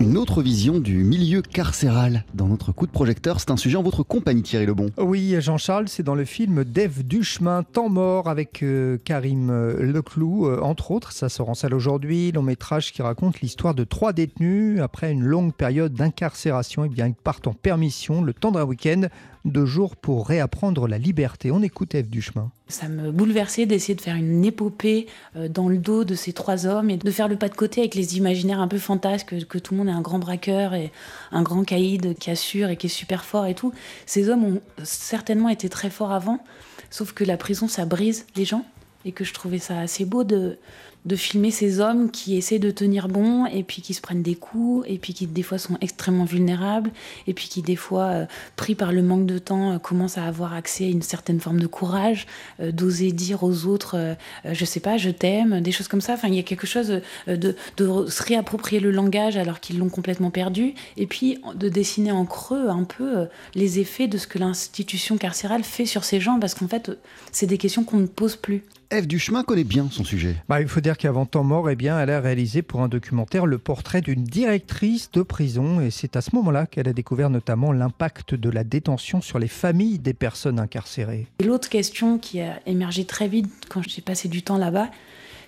Une autre vision du milieu carcéral dans notre coup de projecteur, c'est un sujet en votre compagnie Thierry Lebon. Oui, Jean-Charles, c'est dans le film Dave Duchemin, Temps mort avec euh, Karim euh, Leclou, euh, entre autres. Ça sort en aujourd'hui. Long métrage qui raconte l'histoire de trois détenus. Après une longue période d'incarcération, eh bien, ils partent en permission le temps d'un week-end, deux jours pour réapprendre la liberté. On écoute Eve Duchemin. Ça me bouleversait d'essayer de faire une épopée dans le dos de ces trois hommes et de faire le pas de côté avec les imaginaires un peu fantasques que tout le monde est un grand braqueur et un grand caïd qui assure et qui est super fort et tout. Ces hommes ont certainement été très forts avant, sauf que la prison, ça brise les gens et que je trouvais ça assez beau de, de filmer ces hommes qui essaient de tenir bon et puis qui se prennent des coups et puis qui des fois sont extrêmement vulnérables et puis qui des fois euh, pris par le manque de temps euh, commencent à avoir accès à une certaine forme de courage euh, d'oser dire aux autres je sais pas je t'aime des choses comme ça. Enfin il y a quelque chose de, de se réapproprier le langage alors qu'ils l'ont complètement perdu et puis de dessiner en creux un peu les effets de ce que l'institution carcérale fait sur ces gens parce qu'en fait c'est des questions qu'on ne pose plus Eve Duchemin connaît bien son sujet. Bah, il faut dire qu'avant temps mort, eh bien, elle a réalisé pour un documentaire le portrait d'une directrice de prison. Et c'est à ce moment-là qu'elle a découvert notamment l'impact de la détention sur les familles des personnes incarcérées. L'autre question qui a émergé très vite quand j'ai passé du temps là-bas,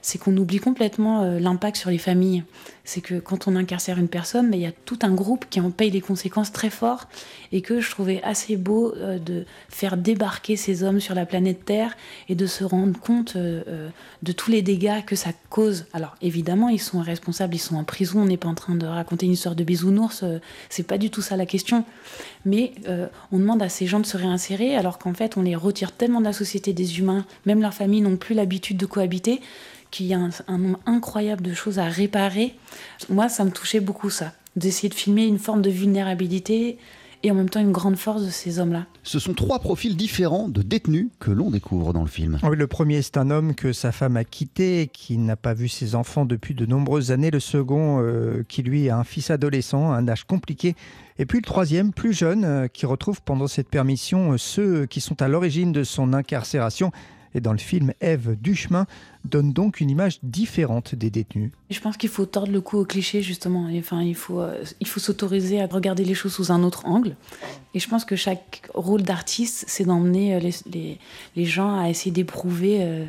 c'est qu'on oublie complètement euh, l'impact sur les familles. C'est que quand on incarcère une personne, mais il y a tout un groupe qui en paye les conséquences très fort et que je trouvais assez beau euh, de faire débarquer ces hommes sur la planète Terre et de se rendre compte euh, de tous les dégâts que ça cause. Alors évidemment, ils sont responsables, ils sont en prison, on n'est pas en train de raconter une histoire de bisounours, c'est pas du tout ça la question. Mais on demande à ces gens de se réinsérer alors qu'en fait, on les retire tellement de la société des humains, même leurs familles n'ont plus l'habitude de cohabiter qu'il y a un, nombre incroyable de choses à réparer. Moi, ça me touchait beaucoup ça, d'essayer de filmer une forme de vulnérabilité et en même temps une grande force de ces hommes-là. Ce sont trois profils différents de détenus que l'on découvre dans le film. Oui, le premier, c'est un homme que sa femme a quitté, qui n'a pas vu ses enfants depuis de nombreuses années. Le second, euh, qui lui a un fils adolescent, un âge compliqué. Et puis le troisième, plus jeune, euh, qui retrouve pendant cette permission euh, ceux qui sont à l'origine de son incarcération et dans le film, Eve Duchemin donne donc une image différente des détenus. Je pense qu'il faut tordre le cou au cliché, justement. Enfin, il faut, euh, faut s'autoriser à regarder les choses sous un autre angle. Et je pense que chaque rôle d'artiste, c'est d'emmener euh, les, gens à essayer d'éprouver. Euh,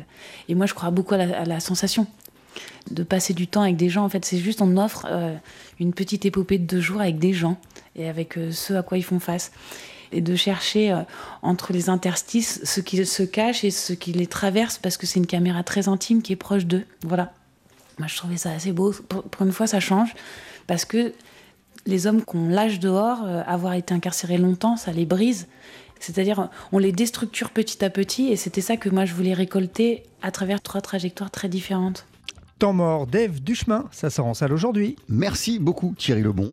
et moi, je crois beaucoup à la, sensation de passer du temps avec des gens. En fait, c'est juste, on offre une petite épopée de deux jours avec des gens et avec ceux à quoi ils font face et de chercher euh, entre les interstices ce qui se cache et ce qui les traverse parce que c'est une caméra très intime qui est proche d'eux. Voilà. Moi, je trouvais ça assez beau. Pour une fois, ça change parce que les hommes qu'on lâche dehors, euh, avoir été incarcérés longtemps, ça les brise. C'est-à-dire, on les déstructure petit à petit, et c'était ça que moi je voulais récolter à travers trois trajectoires très différentes. Temps mort d'Ève Duchemin, ça sort en salle aujourd'hui. Merci beaucoup Thierry Lebon.